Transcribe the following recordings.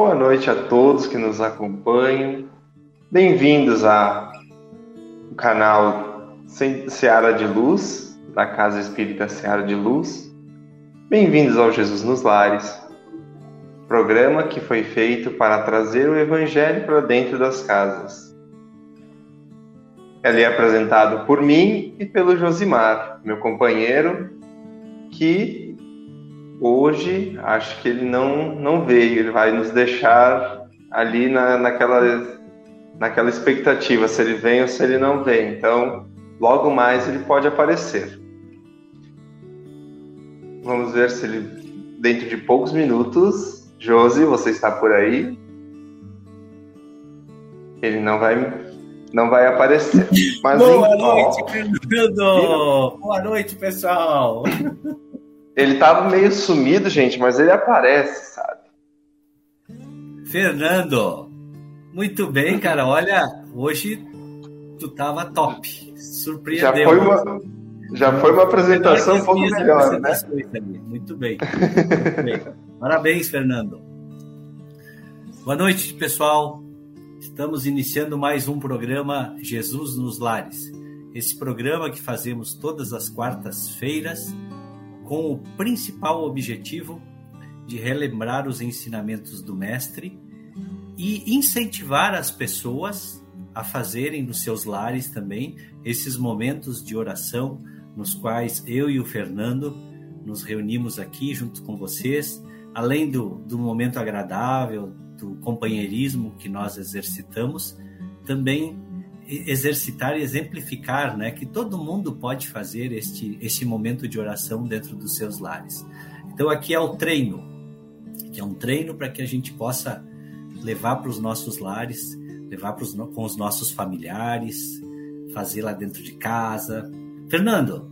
Boa noite a todos que nos acompanham. Bem-vindos ao canal Seara de Luz, da Casa Espírita Seara de Luz. Bem-vindos ao Jesus nos Lares, programa que foi feito para trazer o Evangelho para dentro das casas. Ele é apresentado por mim e pelo Josimar, meu companheiro, que hoje acho que ele não, não veio, ele vai nos deixar ali na, naquela, naquela expectativa, se ele vem ou se ele não vem. Então, logo mais ele pode aparecer. Vamos ver se ele, dentro de poucos minutos, Josi, você está por aí? Ele não vai não vai aparecer. Mas Boa noite, Fernando! Boa noite, pessoal! Ele tava meio sumido, gente, mas ele aparece, sabe? Fernando, muito bem, cara. Olha, hoje tu tava top. Surpreendeu. Já foi uma, já foi uma apresentação um pouco melhor, né? Muito bem. Muito bem. Parabéns, Fernando. Boa noite, pessoal. Estamos iniciando mais um programa Jesus nos Lares. Esse programa que fazemos todas as quartas-feiras com o principal objetivo de relembrar os ensinamentos do Mestre e incentivar as pessoas a fazerem nos seus lares também esses momentos de oração nos quais eu e o Fernando nos reunimos aqui junto com vocês, além do, do momento agradável, do companheirismo que nós exercitamos, também exercitar e exemplificar, né, que todo mundo pode fazer este este momento de oração dentro dos seus lares. Então aqui é o treino, que é um treino para que a gente possa levar para os nossos lares, levar pros, com os nossos familiares, fazer lá dentro de casa. Fernando,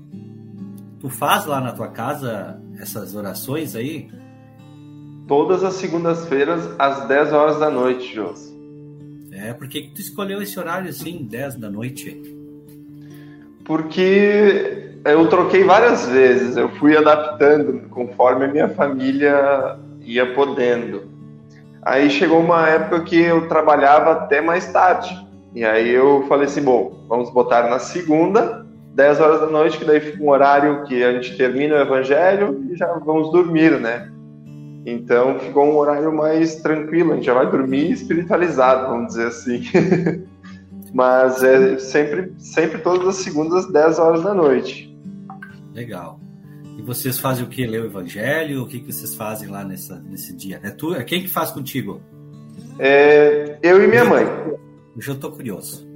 tu faz lá na tua casa essas orações aí? Todas as segundas-feiras às 10 horas da noite, Jô. É, por que tu escolheu esse horário assim, 10 da noite? Porque eu troquei várias vezes, eu fui adaptando conforme a minha família ia podendo. Aí chegou uma época que eu trabalhava até mais tarde. E aí eu falei assim, bom, vamos botar na segunda, 10 horas da noite, que daí fica um horário que a gente termina o evangelho e já vamos dormir, né? Então ficou um horário mais tranquilo, a gente já vai dormir espiritualizado, vamos dizer assim. Mas é sempre, sempre todas as segundas, 10 horas da noite. Legal. E vocês fazem o que? Ler o evangelho? O que, que vocês fazem lá nessa, nesse dia? É tu, é quem que faz contigo? É, eu e minha eu mãe. Tô, eu tô curioso.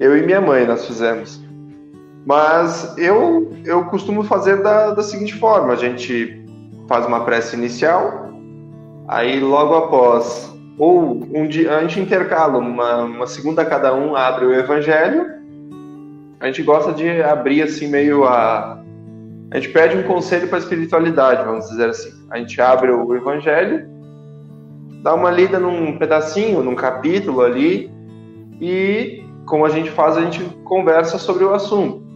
Eu e minha mãe nós fizemos. Mas eu, eu costumo fazer da, da seguinte forma: a gente faz uma prece inicial, aí logo após, ou um dia, a gente intercala, uma, uma segunda cada um abre o evangelho, a gente gosta de abrir assim meio a. A gente pede um conselho para a espiritualidade, vamos dizer assim. A gente abre o evangelho, dá uma lida num pedacinho, num capítulo ali, e como a gente faz, a gente conversa sobre o assunto.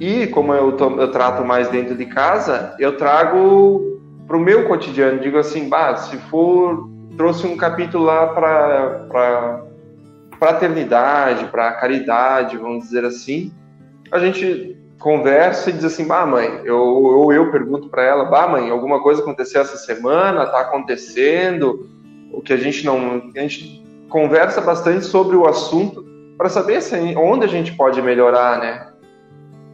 E como eu, eu trato mais dentro de casa, eu trago para o meu cotidiano. Digo assim, bah, se for trouxe um capítulo lá para fraternidade, para caridade, vamos dizer assim, a gente conversa e diz assim, bah mãe, eu, ou eu pergunto para ela, bah mãe, alguma coisa aconteceu essa semana, tá acontecendo, o que a gente não, a gente conversa bastante sobre o assunto para saber se, onde a gente pode melhorar, né?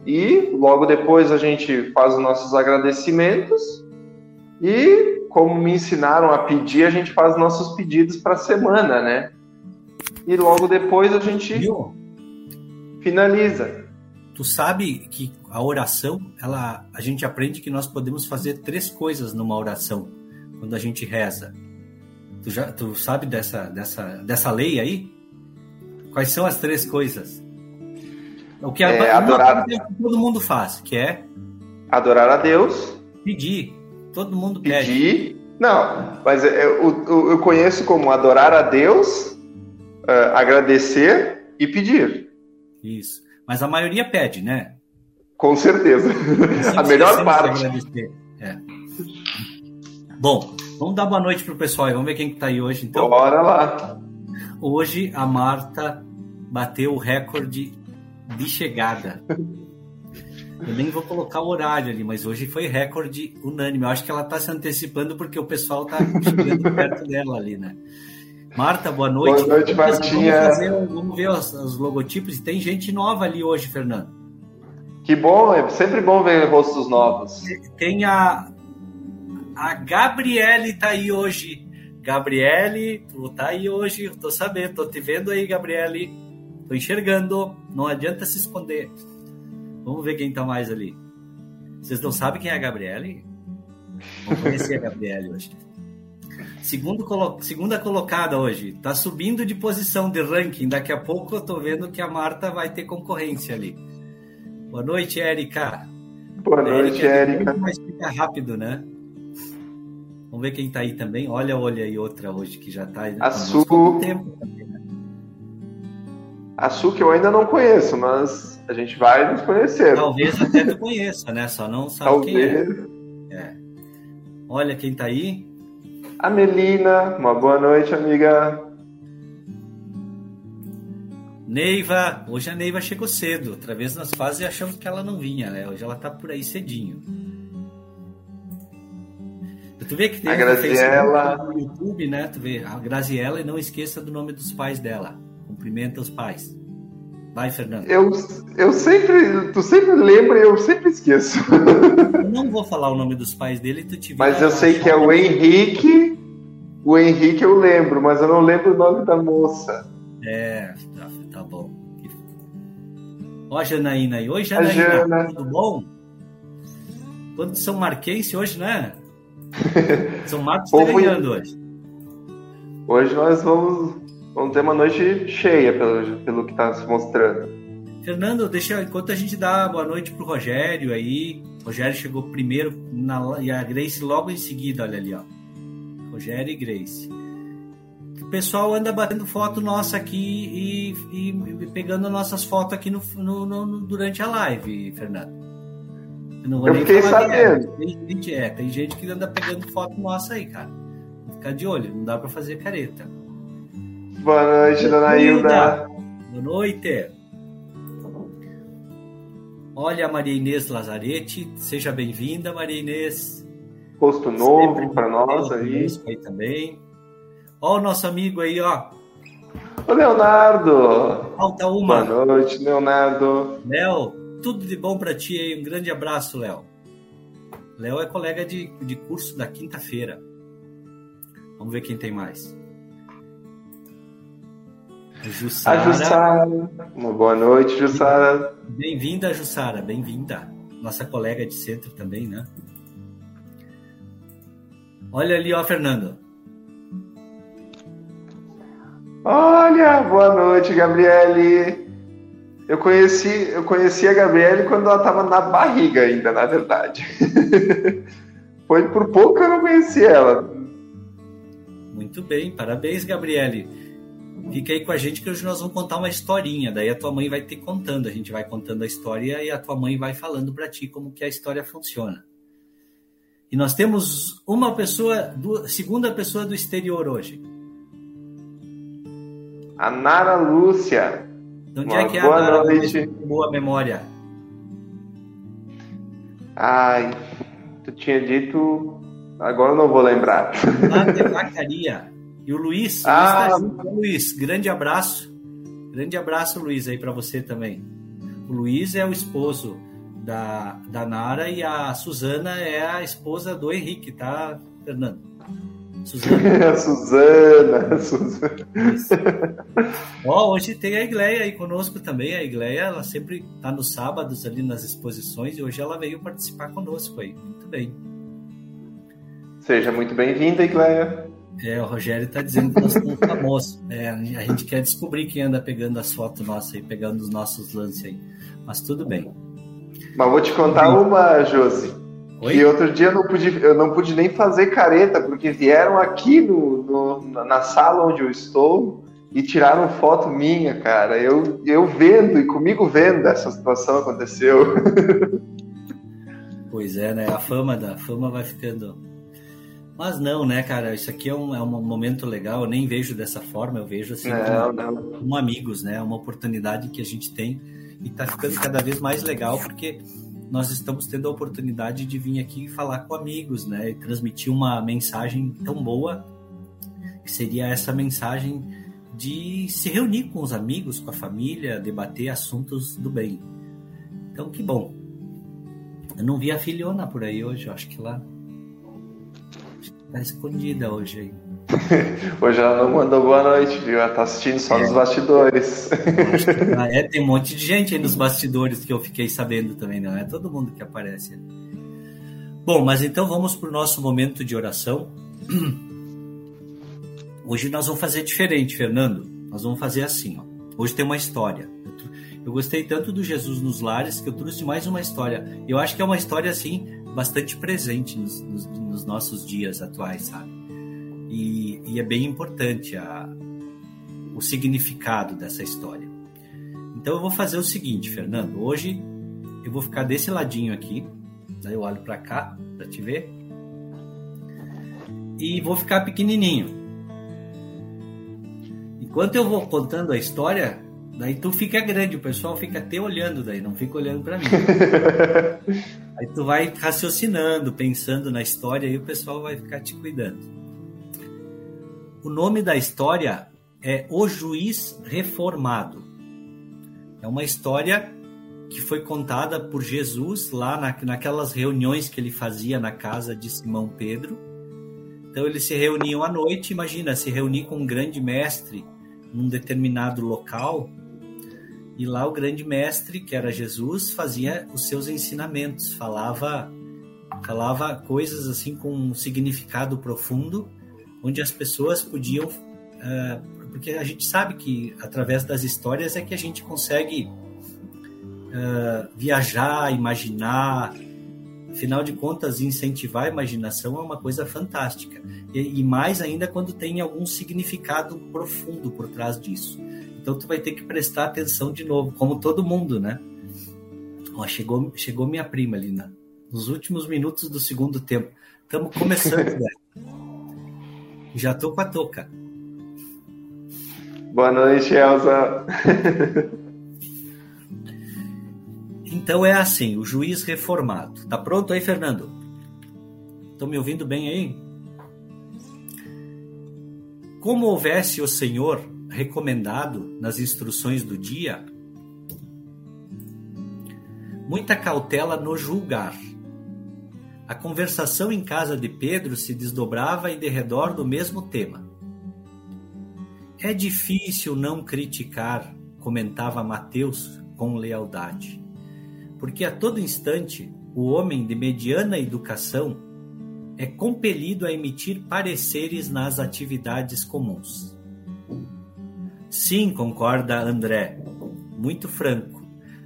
E logo depois a gente faz os nossos agradecimentos e como me ensinaram a pedir, a gente faz nossos pedidos para a semana, né? E logo depois a gente Viu? finaliza. Tu sabe que a oração, ela, a gente aprende que nós podemos fazer três coisas numa oração quando a gente reza. Tu, já, tu sabe dessa, dessa, dessa lei aí? Quais são as três coisas? O que, é, adorar... todo mundo faz, que é adorar a Deus, pedir. Todo mundo pede. Pedir. Não, mas eu, eu, eu conheço como adorar a Deus, uh, agradecer e pedir. Isso. Mas a maioria pede, né? Com certeza. a melhor parte. É. Bom, vamos dar boa noite pro pessoal. Vamos ver quem que tá aí hoje, então. Bora lá. Hoje a Marta bateu o recorde de chegada. Eu nem vou colocar o horário ali, mas hoje foi recorde unânime. Eu acho que ela está se antecipando porque o pessoal está chegando perto dela ali, né? Marta, boa noite. Boa noite, Martinha. Vamos, fazer, vamos ver os, os, logotipos. Tem gente nova ali hoje, Fernando. Que bom, é sempre bom ver rostos novos. Tem a, a Gabriele tá aí hoje. Gabriele, tu tá aí hoje, tô sabendo, tô te vendo aí, Gabriele. Tô enxergando, não adianta se esconder. Vamos ver quem tá mais ali. Vocês não sabem quem é a Gabriele? Vamos conhecer a Gabriele hoje. Segundo colo... Segunda colocada hoje. Tá subindo de posição de ranking. Daqui a pouco eu tô vendo que a Marta vai ter concorrência ali. Boa noite, Érica. Boa noite, Érica. Mas fica rápido, né? Vamos ver quem tá aí também. Olha, olha aí outra hoje que já tá aí. A Su... tempo também, né? A Su que eu ainda não conheço, mas a gente vai nos conhecer. Talvez até tu conheça, né? Só não sabe Talvez. quem é. é. Olha quem tá aí. A Melina, uma boa noite, amiga. Neiva, hoje a Neiva chegou cedo. Outra vez nas fases achamos que ela não vinha, né? Hoje ela tá por aí cedinho. Tu vê que tem a Graziella. no YouTube, né? Tu vê a Graziella e não esqueça do nome dos pais dela. Cumprimenta os pais. Vai, Fernando. Eu, eu sempre. Tu sempre lembra e eu sempre esqueço. Eu não vou falar o nome dos pais dele, tu te Mas eu sei que é o Henrique. O Henrique eu lembro, mas eu não lembro o nome da moça. É, tá, tá bom. Ó Janaína aí. Oi, Janaína. Jana. Tudo bom? Quando São Marquense hoje, né? São Marcos ganhando hoje. Hoje nós vamos, vamos ter uma noite cheia, pelo, pelo que está se mostrando. Fernando, deixa, enquanto a gente dá boa noite pro Rogério aí. O Rogério chegou primeiro na, e a Grace logo em seguida, olha ali, ó. Rogério e Grace. O pessoal anda batendo foto nossa aqui e, e pegando nossas fotos aqui no, no, no, durante a live, Fernando. Eu, não vou eu nem fiquei sabendo. Tem gente, é, tem gente que anda pegando foto nossa aí, cara. Ficar de olho, não dá pra fazer careta. Boa noite, dona Hilda. Boa noite. Olha Maria Inês Lazarete, seja bem-vinda, Maria Inês. Posto novo para nós aí. aí também. Ó o nosso amigo aí, ó. O Leonardo. Falta uma. Boa noite, Leonardo. Léo, tudo de bom para ti aí. Um grande abraço, Léo. Léo é colega de, de curso da quinta-feira. Vamos ver quem tem mais. Jussara. A Jussara. Uma boa noite, Jussara. Bem-vinda, Jussara. Bem-vinda. Nossa colega de centro também, né? Olha ali, ó, Fernando. Olha, boa noite, Gabriele. Eu conheci, eu conheci a Gabriele quando ela estava na barriga ainda, na verdade. Foi por pouco que eu não conheci ela. Muito bem, parabéns, Gabriele. Fica aí com a gente que hoje nós vamos contar uma historinha. Daí a tua mãe vai te contando, a gente vai contando a história e a tua mãe vai falando para ti como que a história funciona. E nós temos uma pessoa, segunda pessoa do exterior hoje. A Nara Lúcia. De onde é que é a Nara Lúcia? Boa memória. Ai, tu tinha dito. Agora eu não vou lembrar. Lá de Vacaria. E o Luiz, ah. Luiz, tá Luiz, grande abraço. Grande abraço, Luiz, aí para você também. O Luiz é o esposo da, da Nara e a Suzana é a esposa do Henrique, tá, Fernando? Suzana. Suzana, Suzana. Ó, hoje tem a Igleia aí conosco também. A Igleia, ela sempre tá nos sábados ali nas exposições e hoje ela veio participar conosco aí. Muito bem. Seja muito bem-vinda, Igleia. É, o Rogério tá dizendo que nós somos famosos. É, a gente quer descobrir quem anda pegando as fotos nossas aí, pegando os nossos lances aí. Mas tudo bem. Mas vou te contar uma, Josi. Oi? Que outro dia eu não, pude, eu não pude nem fazer careta, porque vieram aqui no, no, na sala onde eu estou e tiraram foto minha, cara. Eu, eu vendo e comigo vendo essa situação aconteceu. Pois é, né? A fama da a fama vai ficando. Mas não, né, cara? Isso aqui é um, é um momento legal. Eu nem vejo dessa forma. Eu vejo assim não, como, como amigos, né? É uma oportunidade que a gente tem e tá ficando cada vez mais legal porque nós estamos tendo a oportunidade de vir aqui falar com amigos, né? E transmitir uma mensagem tão boa que seria essa mensagem de se reunir com os amigos, com a família, debater assuntos do bem. Então, que bom. Eu não vi a filhona por aí hoje, eu acho que lá tá escondida hoje aí. Hoje ela não mandou boa noite, viu? Ela tá assistindo só é. nos bastidores. é, tem um monte de gente aí nos bastidores que eu fiquei sabendo também, não é todo mundo que aparece. Bom, mas então vamos para o nosso momento de oração. Hoje nós vamos fazer diferente, Fernando. Nós vamos fazer assim, ó. Hoje tem uma história. Eu gostei tanto do Jesus nos Lares que eu trouxe mais uma história. Eu acho que é uma história, assim, bastante presente nos, nos, nos nossos dias atuais, sabe? E, e é bem importante a, o significado dessa história. Então eu vou fazer o seguinte, Fernando. Hoje eu vou ficar desse ladinho aqui. Daí eu olho para cá para te ver. E vou ficar pequenininho. Enquanto eu vou contando a história, daí tu fica grande, o pessoal fica até olhando daí, não fica olhando para mim. Aí tu vai raciocinando, pensando na história e o pessoal vai ficar te cuidando. O nome da história é O Juiz Reformado. É uma história que foi contada por Jesus lá na, naquelas reuniões que ele fazia na casa de Simão Pedro. Então eles se reuniam à noite, imagina, se reunir com um grande mestre num determinado local. E lá o grande mestre, que era Jesus, fazia os seus ensinamentos, falava falava coisas assim com um significado profundo onde as pessoas podiam. Uh, porque a gente sabe que através das histórias é que a gente consegue uh, viajar, imaginar. Afinal de contas, incentivar a imaginação é uma coisa fantástica. E, e mais ainda quando tem algum significado profundo por trás disso. Então tu vai ter que prestar atenção de novo, como todo mundo, né? Ó, chegou, chegou minha prima ali, né? nos últimos minutos do segundo tempo. Estamos começando, né? Já tô com a touca. Boa noite, Elza. então é assim, o juiz reformado. Tá pronto aí, Fernando? Estão me ouvindo bem aí? Como houvesse o Senhor recomendado nas instruções do dia, muita cautela no julgar a conversação em casa de Pedro se desdobrava em derredor do mesmo tema. É difícil não criticar, comentava Mateus com lealdade, porque a todo instante o homem de mediana educação é compelido a emitir pareceres nas atividades comuns. Sim, concorda André, muito franco.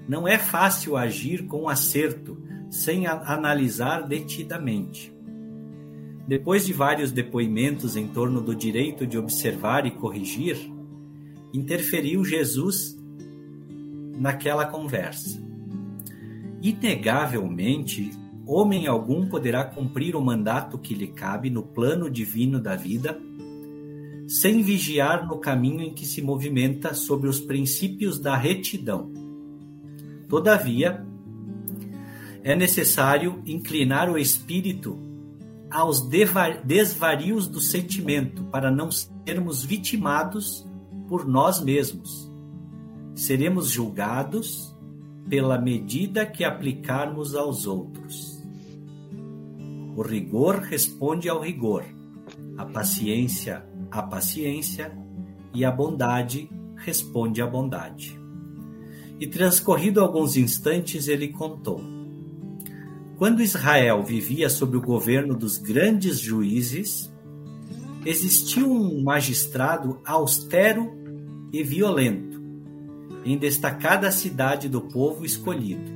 Não é fácil agir com acerto sem analisar detidamente. Depois de vários depoimentos em torno do direito de observar e corrigir, interferiu Jesus naquela conversa. Inegavelmente, homem algum poderá cumprir o mandato que lhe cabe no plano divino da vida, sem vigiar no caminho em que se movimenta sobre os princípios da retidão. Todavia, é necessário inclinar o espírito aos desvarios do sentimento para não sermos vitimados por nós mesmos. Seremos julgados pela medida que aplicarmos aos outros. O rigor responde ao rigor, a paciência à paciência e a bondade responde à bondade. E transcorrido alguns instantes, ele contou: Quando Israel vivia sob o governo dos grandes juízes, existiu um magistrado austero e violento em destacada cidade do povo escolhido,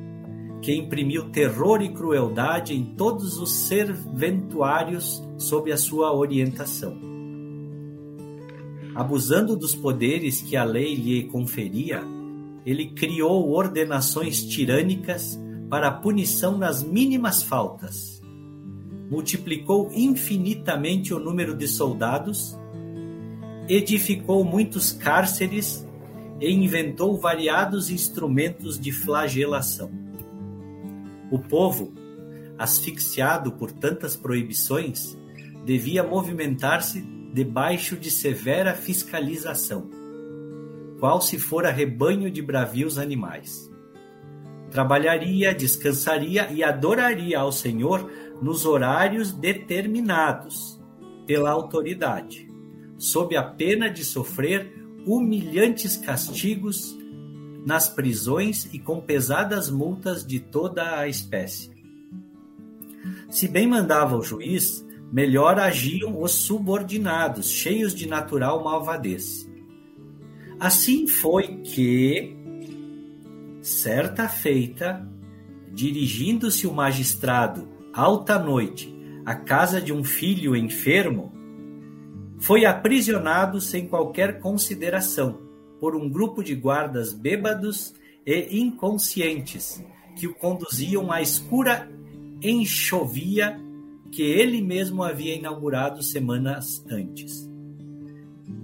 que imprimiu terror e crueldade em todos os serventuários sob a sua orientação. Abusando dos poderes que a lei lhe conferia, ele criou ordenações tirânicas para punição nas mínimas faltas. Multiplicou infinitamente o número de soldados, edificou muitos cárceres e inventou variados instrumentos de flagelação. O povo, asfixiado por tantas proibições, devia movimentar-se debaixo de severa fiscalização, qual se fora rebanho de bravios animais. Trabalharia, descansaria e adoraria ao Senhor nos horários determinados pela autoridade, sob a pena de sofrer humilhantes castigos nas prisões e com pesadas multas de toda a espécie. Se bem mandava o juiz, melhor agiam os subordinados, cheios de natural malvadez. Assim foi que, certa feita, dirigindo-se o magistrado, alta noite, à casa de um filho enfermo, foi aprisionado sem qualquer consideração por um grupo de guardas bêbados e inconscientes que o conduziam à escura enxovia que ele mesmo havia inaugurado semanas antes.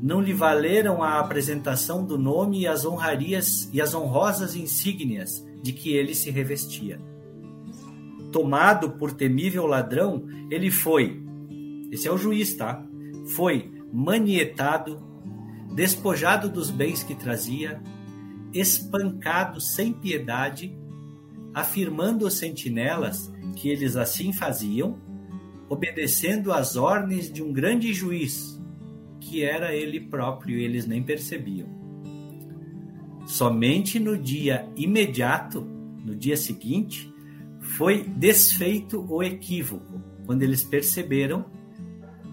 Não lhe valeram a apresentação do nome e as honrarias e as honrosas insígnias de que ele se revestia. Tomado por temível ladrão, ele foi. Esse é o juiz, tá? foi manietado, despojado dos bens que trazia, espancado sem piedade, afirmando os sentinelas que eles assim faziam, obedecendo às ordens de um grande juiz, que era ele próprio, e eles nem percebiam. Somente no dia imediato, no dia seguinte, foi desfeito o equívoco, quando eles perceberam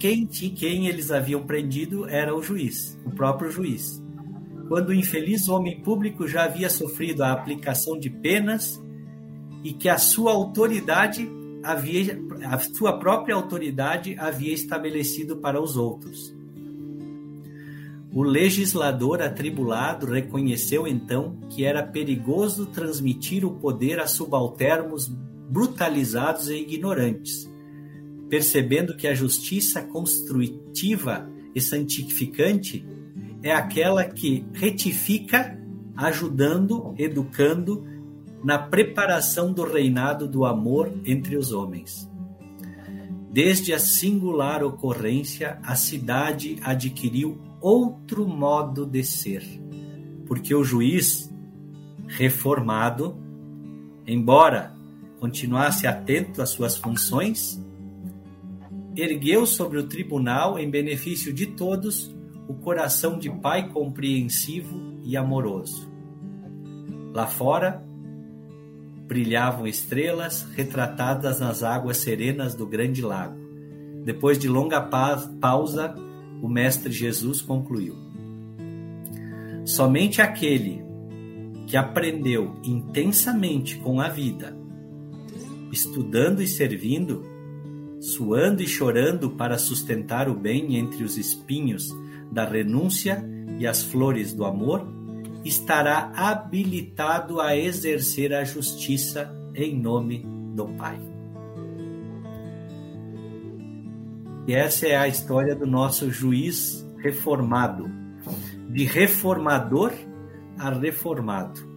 quem, quem eles haviam prendido era o juiz, o próprio juiz. Quando o infeliz homem público já havia sofrido a aplicação de penas e que a sua autoridade havia, a sua própria autoridade havia estabelecido para os outros. O legislador atribulado reconheceu então que era perigoso transmitir o poder a subalternos brutalizados e ignorantes percebendo que a justiça construtiva e santificante é aquela que retifica, ajudando, educando na preparação do reinado do amor entre os homens. Desde a singular ocorrência, a cidade adquiriu outro modo de ser, porque o juiz reformado, embora continuasse atento às suas funções, ergueu sobre o tribunal, em benefício de todos, o coração de pai compreensivo e amoroso. Lá fora, brilhavam estrelas retratadas nas águas serenas do grande lago. Depois de longa pausa, o Mestre Jesus concluiu: Somente aquele que aprendeu intensamente com a vida, estudando e servindo, suando e chorando para sustentar o bem entre os espinhos da renúncia e as flores do amor, estará habilitado a exercer a justiça em nome do Pai. E essa é a história do nosso juiz reformado, de reformador a reformado.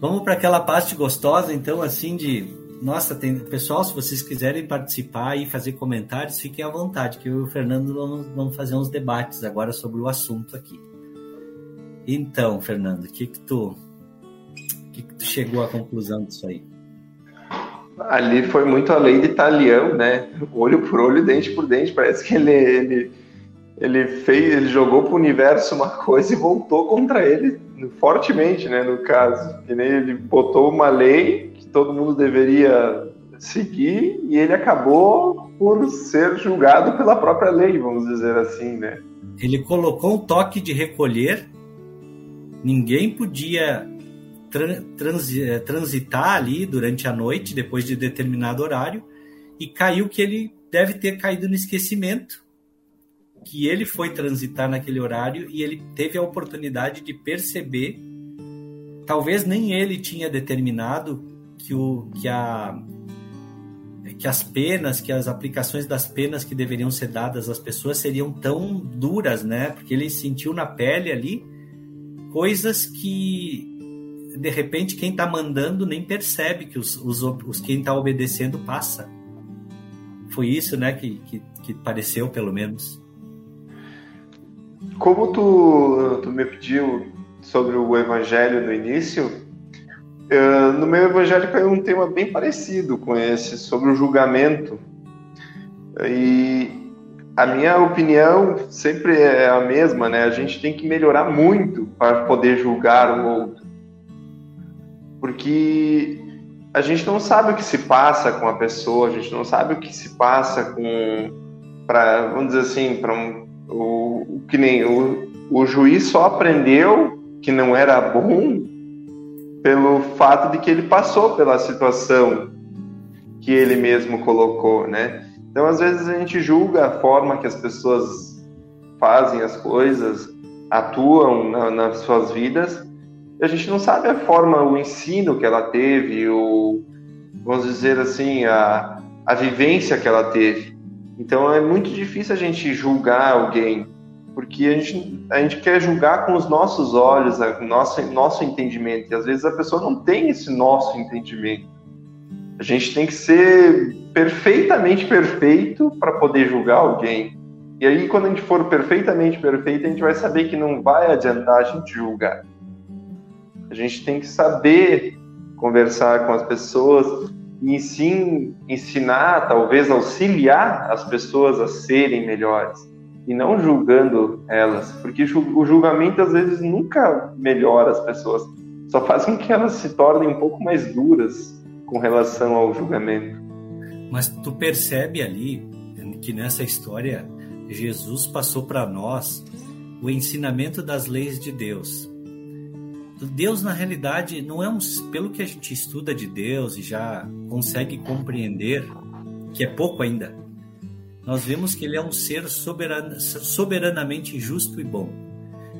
Vamos para aquela parte gostosa, então, assim, de. Nossa, tem pessoal, se vocês quiserem participar e fazer comentários, fiquem à vontade, que eu e o Fernando vamos, vamos fazer uns debates agora sobre o assunto aqui. Então, Fernando, o que que tu, que que tu chegou à conclusão disso aí? Ali foi muito a lei de Italião, né? Olho por olho, dente por dente. Parece que ele, ele ele fez, ele jogou para o universo uma coisa e voltou contra ele fortemente, né, no caso. Que nem ele botou uma lei que todo mundo deveria seguir e ele acabou por ser julgado pela própria lei, vamos dizer assim, né? Ele colocou um toque de recolher. Ninguém podia eh, transitar ali durante a noite, depois de determinado horário, e caiu que ele deve ter caído no esquecimento que ele foi transitar naquele horário e ele teve a oportunidade de perceber, talvez nem ele tinha determinado que, o, que, a, que as penas, que as aplicações das penas que deveriam ser dadas às pessoas seriam tão duras, né? Porque ele sentiu na pele ali coisas que de repente quem está mandando nem percebe que os, os, os quem está obedecendo passa. Foi isso, né, que, que, que pareceu, pelo menos como tu, tu me pediu sobre o evangelho no início, uh, no meu evangelho caiu um tema bem parecido com esse, sobre o julgamento. E a minha opinião sempre é a mesma, né? A gente tem que melhorar muito para poder julgar o outro. Porque a gente não sabe o que se passa com a pessoa, a gente não sabe o que se passa com, para vamos dizer assim, para um o, que nem o, o juiz só aprendeu que não era bom pelo fato de que ele passou pela situação que ele mesmo colocou, né? Então, às vezes a gente julga a forma que as pessoas fazem as coisas, atuam na, nas suas vidas, e a gente não sabe a forma, o ensino que ela teve, o, vamos dizer assim, a, a vivência que ela teve. Então é muito difícil a gente julgar alguém, porque a gente, a gente quer julgar com os nossos olhos, o nosso, nosso entendimento, e às vezes a pessoa não tem esse nosso entendimento. A gente tem que ser perfeitamente perfeito para poder julgar alguém. E aí, quando a gente for perfeitamente perfeito, a gente vai saber que não vai adiantar a gente julgar. A gente tem que saber conversar com as pessoas, e sim ensinar, talvez auxiliar as pessoas a serem melhores e não julgando elas, porque o julgamento às vezes nunca melhora as pessoas, só faz com que elas se tornem um pouco mais duras com relação ao julgamento. Mas tu percebe ali que nessa história Jesus passou para nós o ensinamento das leis de Deus. Deus, na realidade, não é um. Pelo que a gente estuda de Deus e já consegue compreender, que é pouco ainda, nós vemos que ele é um ser soberan, soberanamente justo e bom.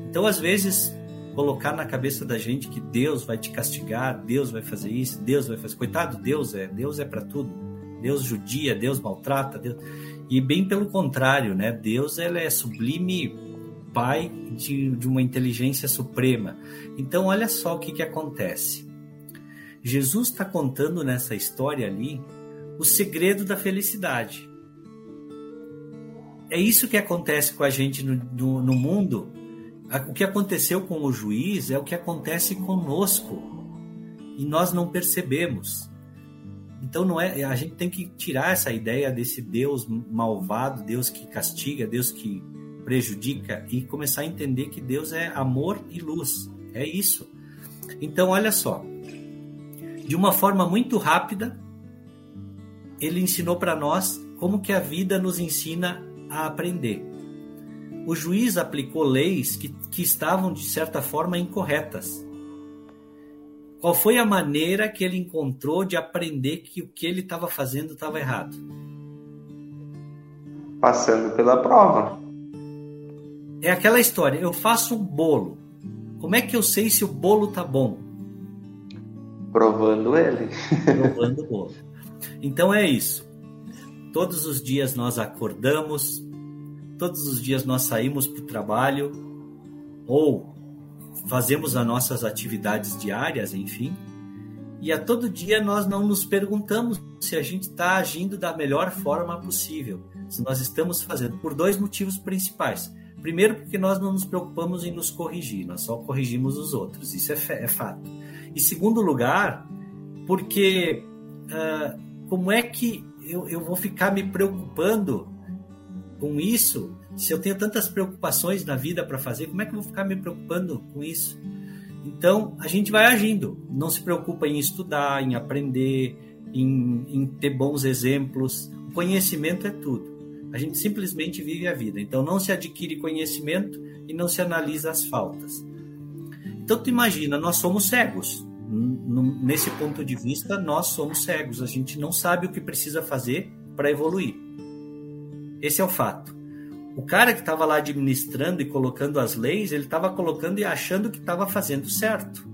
Então, às vezes, colocar na cabeça da gente que Deus vai te castigar, Deus vai fazer isso, Deus vai fazer. Coitado, Deus é, Deus é para tudo. Deus judia, Deus maltrata, Deus... e bem pelo contrário, né? Deus ele é sublime pai de, de uma inteligência suprema. Então, olha só o que, que acontece. Jesus está contando nessa história ali o segredo da felicidade. É isso que acontece com a gente no, no, no mundo. O que aconteceu com o juiz é o que acontece conosco e nós não percebemos. Então não é, a gente tem que tirar essa ideia desse Deus malvado, Deus que castiga, Deus que prejudica e começar a entender que Deus é amor e luz. É isso. Então, olha só. De uma forma muito rápida, ele ensinou para nós como que a vida nos ensina a aprender. O juiz aplicou leis que, que estavam, de certa forma, incorretas. Qual foi a maneira que ele encontrou de aprender que o que ele estava fazendo estava errado? Passando pela prova. É aquela história, eu faço um bolo. Como é que eu sei se o bolo tá bom? Provando ele. Provando o bolo. Então é isso. todos os dias nós acordamos, todos os dias nós saímos para o trabalho ou fazemos as nossas atividades diárias, enfim, e a todo dia nós não nos perguntamos se a gente está agindo da melhor forma possível, se nós estamos fazendo, por dois motivos principais. Primeiro, porque nós não nos preocupamos em nos corrigir, nós só corrigimos os outros, isso é, é fato. E segundo lugar, porque uh, como é que eu, eu vou ficar me preocupando com isso se eu tenho tantas preocupações na vida para fazer? Como é que eu vou ficar me preocupando com isso? Então, a gente vai agindo, não se preocupa em estudar, em aprender, em, em ter bons exemplos. O conhecimento é tudo. A gente simplesmente vive a vida. Então, não se adquire conhecimento e não se analisa as faltas. Então, tu imagina, nós somos cegos. Nesse ponto de vista, nós somos cegos. A gente não sabe o que precisa fazer para evoluir. Esse é o fato. O cara que estava lá administrando e colocando as leis, ele estava colocando e achando que estava fazendo certo.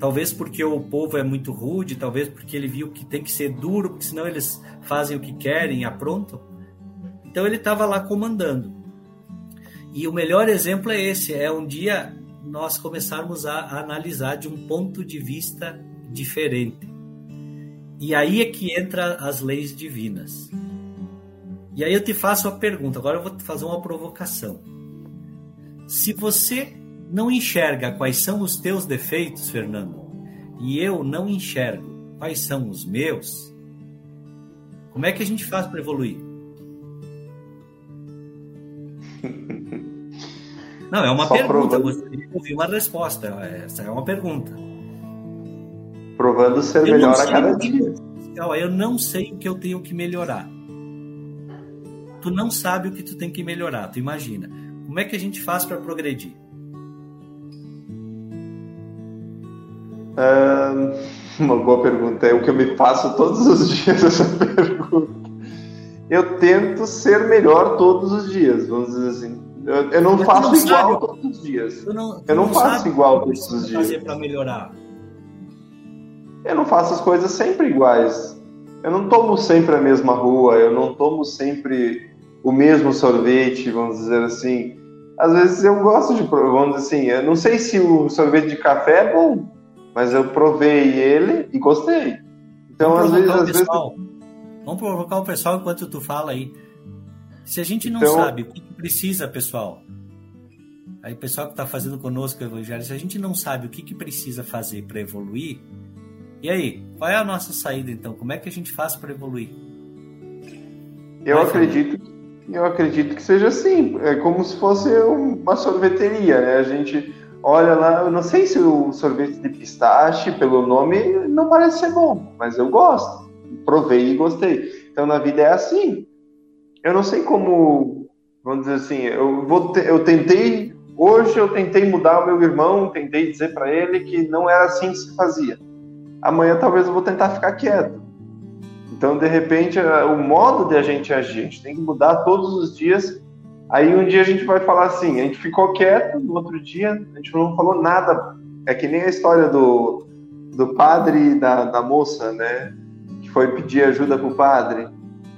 Talvez porque o povo é muito rude, talvez porque ele viu que tem que ser duro, porque senão eles fazem o que querem aprontam. Então ele estava lá comandando. E o melhor exemplo é esse: é um dia nós começarmos a, a analisar de um ponto de vista diferente. E aí é que entra as leis divinas. E aí eu te faço a pergunta, agora eu vou te fazer uma provocação. Se você não enxerga quais são os teus defeitos, Fernando, e eu não enxergo quais são os meus, como é que a gente faz para evoluir? Não, é uma Só pergunta, você ouviu uma resposta. Essa é uma pergunta. Provando ser eu melhor a cada dia. Eu não sei o que eu tenho que melhorar tu não sabe o que tu tem que melhorar, tu imagina. Como é que a gente faz para progredir? uma boa pergunta. É o que eu me faço todos os dias essa pergunta. Eu tento ser melhor todos os dias, vamos dizer assim. Eu, eu não faço não igual sabe. todos os dias. Tu não, eu não, não faço igual todos os dias. fazer para melhorar? Eu não faço as coisas sempre iguais. Eu não tomo sempre a mesma rua, eu não tomo sempre o mesmo sorvete, vamos dizer assim. Às vezes eu gosto de, vamos dizer assim, eu não sei se o sorvete de café é bom, mas eu provei ele e gostei. Então, às vezes, às vezes. Vamos provocar o pessoal enquanto tu fala aí. Se a gente não então... sabe o que precisa, pessoal, aí o pessoal que está fazendo conosco o Evangelho, se a gente não sabe o que, que precisa fazer para evoluir, e aí, qual é a nossa saída então? Como é que a gente faz para evoluir? Eu Vai, acredito, eu acredito que seja assim, é como se fosse uma sorveteria, né? A gente olha lá, eu não sei se o sorvete de pistache, pelo nome, não parece ser bom, mas eu gosto. Provei e gostei. Então na vida é assim. Eu não sei como, vamos dizer assim, eu vou eu tentei hoje eu tentei mudar o meu irmão, tentei dizer para ele que não era assim que se fazia. Amanhã talvez eu vou tentar ficar quieto. Então, de repente, o modo de a gente agir, a gente tem que mudar todos os dias. Aí um dia a gente vai falar assim, a gente ficou quieto, no outro dia a gente não falou nada. É que nem a história do, do padre e da, da moça, né? Que foi pedir ajuda pro padre.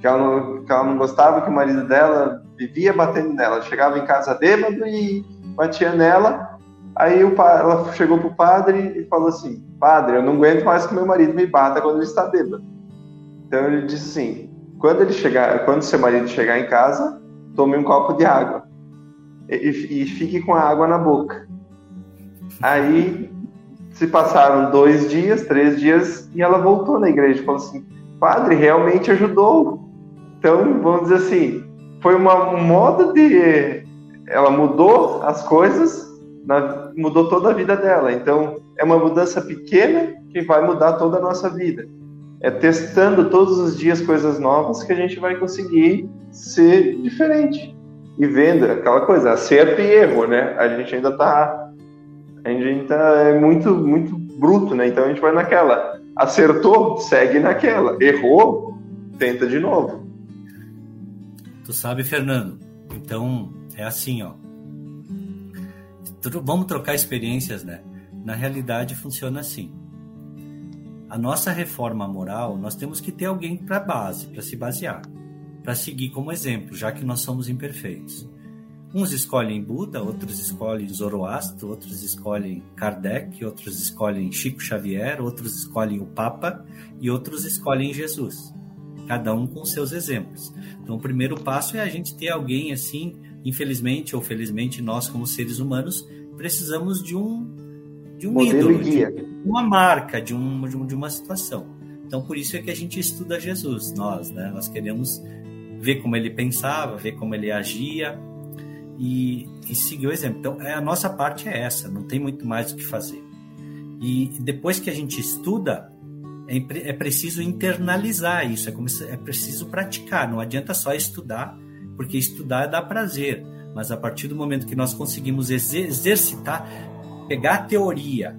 Que ela, não, que ela não gostava que o marido dela vivia batendo nela. Chegava em casa bêbado e batia nela. Aí o, ela chegou pro padre e falou assim: Padre, eu não aguento mais que meu marido me bata quando ele está bêbado. Então ele disse assim: quando ele chegar, quando seu marido chegar em casa, tome um copo de água e, e fique com a água na boca. Aí se passaram dois dias, três dias e ela voltou na igreja e falou assim: Padre, realmente ajudou. Então vamos dizer assim, foi uma, um modo de ela mudou as coisas, mudou toda a vida dela. Então é uma mudança pequena que vai mudar toda a nossa vida é testando todos os dias coisas novas que a gente vai conseguir ser diferente. E vendo aquela coisa, acerto e erro, né? A gente ainda tá. A gente ainda é muito, muito bruto, né? Então a gente vai naquela. Acertou, segue naquela. Errou, tenta de novo. Tu sabe, Fernando? Então é assim, ó. Vamos trocar experiências, né? Na realidade funciona assim a nossa reforma moral, nós temos que ter alguém para base, para se basear. para seguir como exemplo, já que nós somos imperfeitos. Uns escolhem Buda, outros escolhem Zoroastro, outros escolhem Kardec, outros escolhem Chico Xavier, outros escolhem o Papa e outros escolhem Jesus. Cada um com seus exemplos. Então, o primeiro passo é a gente ter alguém assim, infelizmente ou felizmente, nós como seres humanos precisamos de um de um Modelo ídolo, de uma marca, de, um, de uma situação. Então, por isso é que a gente estuda Jesus, nós, né? Nós queremos ver como ele pensava, ver como ele agia, e, e seguir o exemplo. Então, é, a nossa parte é essa, não tem muito mais o que fazer. E depois que a gente estuda, é, é preciso internalizar isso, é, como, é preciso praticar, não adianta só estudar, porque estudar dá prazer, mas a partir do momento que nós conseguimos exercitar, pegar a teoria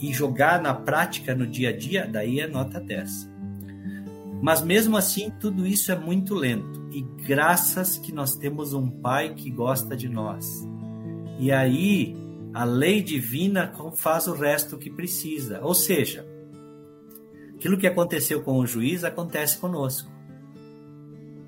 e jogar na prática no dia a dia, daí é nota 10. Mas mesmo assim, tudo isso é muito lento. E graças que nós temos um Pai que gosta de nós. E aí, a lei divina faz o resto que precisa. Ou seja, aquilo que aconteceu com o juiz acontece conosco.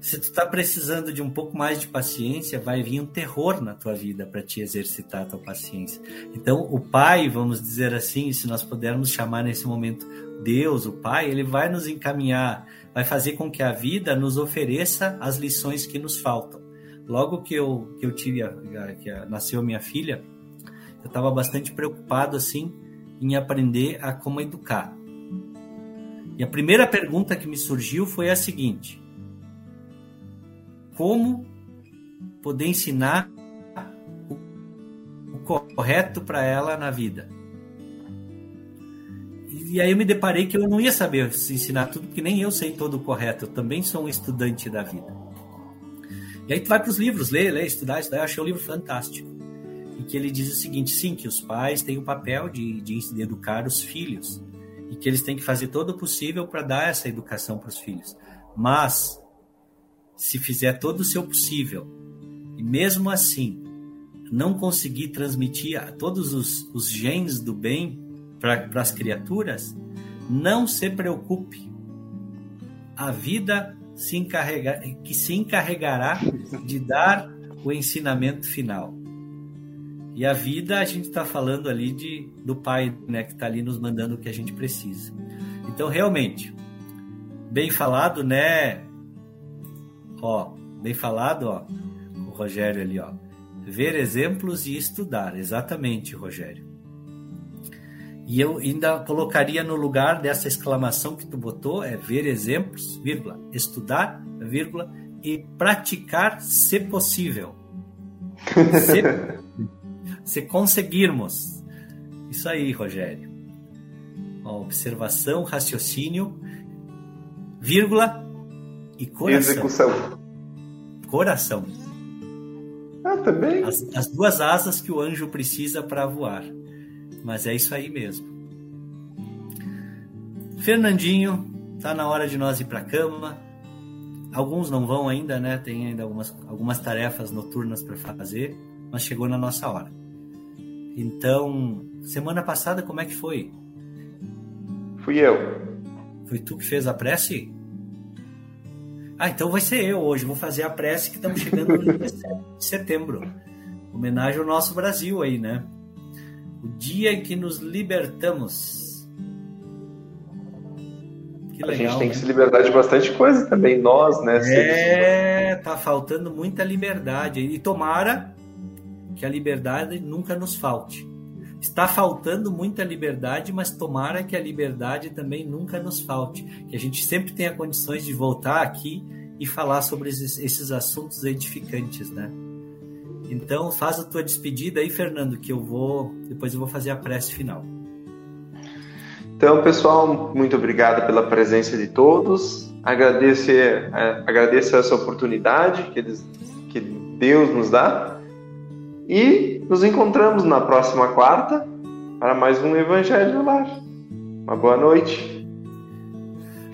Se tu está precisando de um pouco mais de paciência, vai vir um terror na tua vida para te exercitar a tua paciência. Então, o Pai, vamos dizer assim, se nós pudermos chamar nesse momento Deus, o Pai, ele vai nos encaminhar, vai fazer com que a vida nos ofereça as lições que nos faltam. Logo que eu, que eu tive, a, que a, nasceu minha filha, eu estava bastante preocupado assim em aprender a como educar. E a primeira pergunta que me surgiu foi a seguinte: como poder ensinar o correto para ela na vida? E aí eu me deparei que eu não ia saber ensinar tudo, porque nem eu sei todo o correto. Eu também sou um estudante da vida. E aí tu vai para os livros, ler, ler, estudar, estudar. Eu achei um livro fantástico. E que ele diz o seguinte, sim, que os pais têm o papel de, de educar os filhos. E que eles têm que fazer todo o possível para dar essa educação para os filhos. Mas, se fizer todo o seu possível, e mesmo assim não conseguir transmitir todos os, os genes do bem para as criaturas, não se preocupe. A vida se encarrega, que se encarregará de dar o ensinamento final. E a vida, a gente está falando ali de, do Pai, né, que está ali nos mandando o que a gente precisa. Então, realmente, bem falado, né? Ó, bem falado, ó, o Rogério ali, ó. Ver exemplos e estudar, exatamente, Rogério. E eu ainda colocaria no lugar dessa exclamação que tu botou, é ver exemplos, vírgula, estudar, vírgula, e praticar se possível. Se, se conseguirmos. Isso aí, Rogério. observação, raciocínio, vírgula e coração. Execução. Coração. Ah, também. As, as duas asas que o anjo precisa para voar. Mas é isso aí mesmo. Fernandinho, tá na hora de nós ir para cama. Alguns não vão ainda, né? Tem ainda algumas, algumas tarefas noturnas para fazer, mas chegou na nossa hora. Então, semana passada como é que foi? Fui eu. Foi tu que fez a prece? Ah, então vai ser eu hoje. Vou fazer a prece que estamos chegando no de setembro. Homenagem ao nosso Brasil aí, né? o dia em que nos libertamos. Que legal, a gente tem né? que se libertar de bastante coisa também, nós, né? É, tá faltando muita liberdade. E tomara que a liberdade nunca nos falte. Está faltando muita liberdade, mas tomara que a liberdade também nunca nos falte. Que a gente sempre tenha condições de voltar aqui e falar sobre esses, esses assuntos edificantes, né? Então, faz a tua despedida aí, Fernando, que eu vou. Depois eu vou fazer a prece final. Então, pessoal, muito obrigado pela presença de todos. Agradecer, é, agradeço essa oportunidade que, eles, que Deus nos dá. E nos encontramos na próxima quarta para mais um Evangelho Lar. Uma boa noite.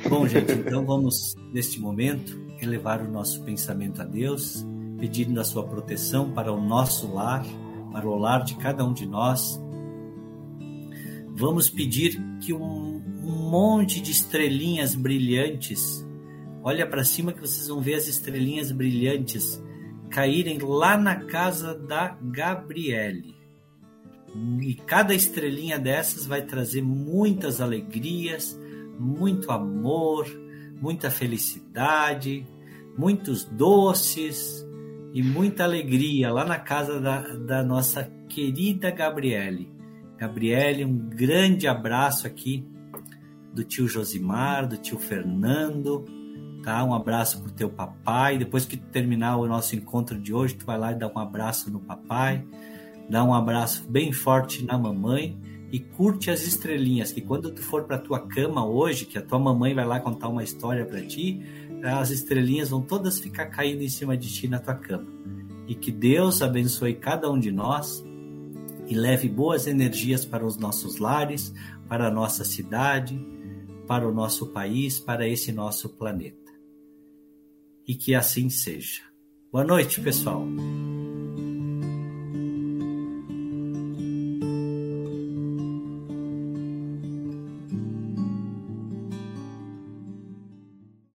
Bom, gente, então vamos, neste momento, elevar o nosso pensamento a Deus pedindo a sua proteção para o nosso lar, para o lar de cada um de nós. Vamos pedir que um, um monte de estrelinhas brilhantes Olha para cima que vocês vão ver as estrelinhas brilhantes caírem lá na casa da Gabriele. E cada estrelinha dessas vai trazer muitas alegrias, muito amor, muita felicidade, muitos doces e muita alegria lá na casa da, da nossa querida Gabriele. Gabriele, um grande abraço aqui do tio Josimar, do tio Fernando, tá? Um abraço pro teu papai. Depois que terminar o nosso encontro de hoje, tu vai lá e dá um abraço no papai, dá um abraço bem forte na mamãe e curte as estrelinhas, que quando tu for para tua cama hoje, que a tua mamãe vai lá contar uma história para ti, as estrelinhas vão todas ficar caindo em cima de ti na tua cama. E que Deus abençoe cada um de nós e leve boas energias para os nossos lares, para a nossa cidade, para o nosso país, para esse nosso planeta. E que assim seja. Boa noite, pessoal.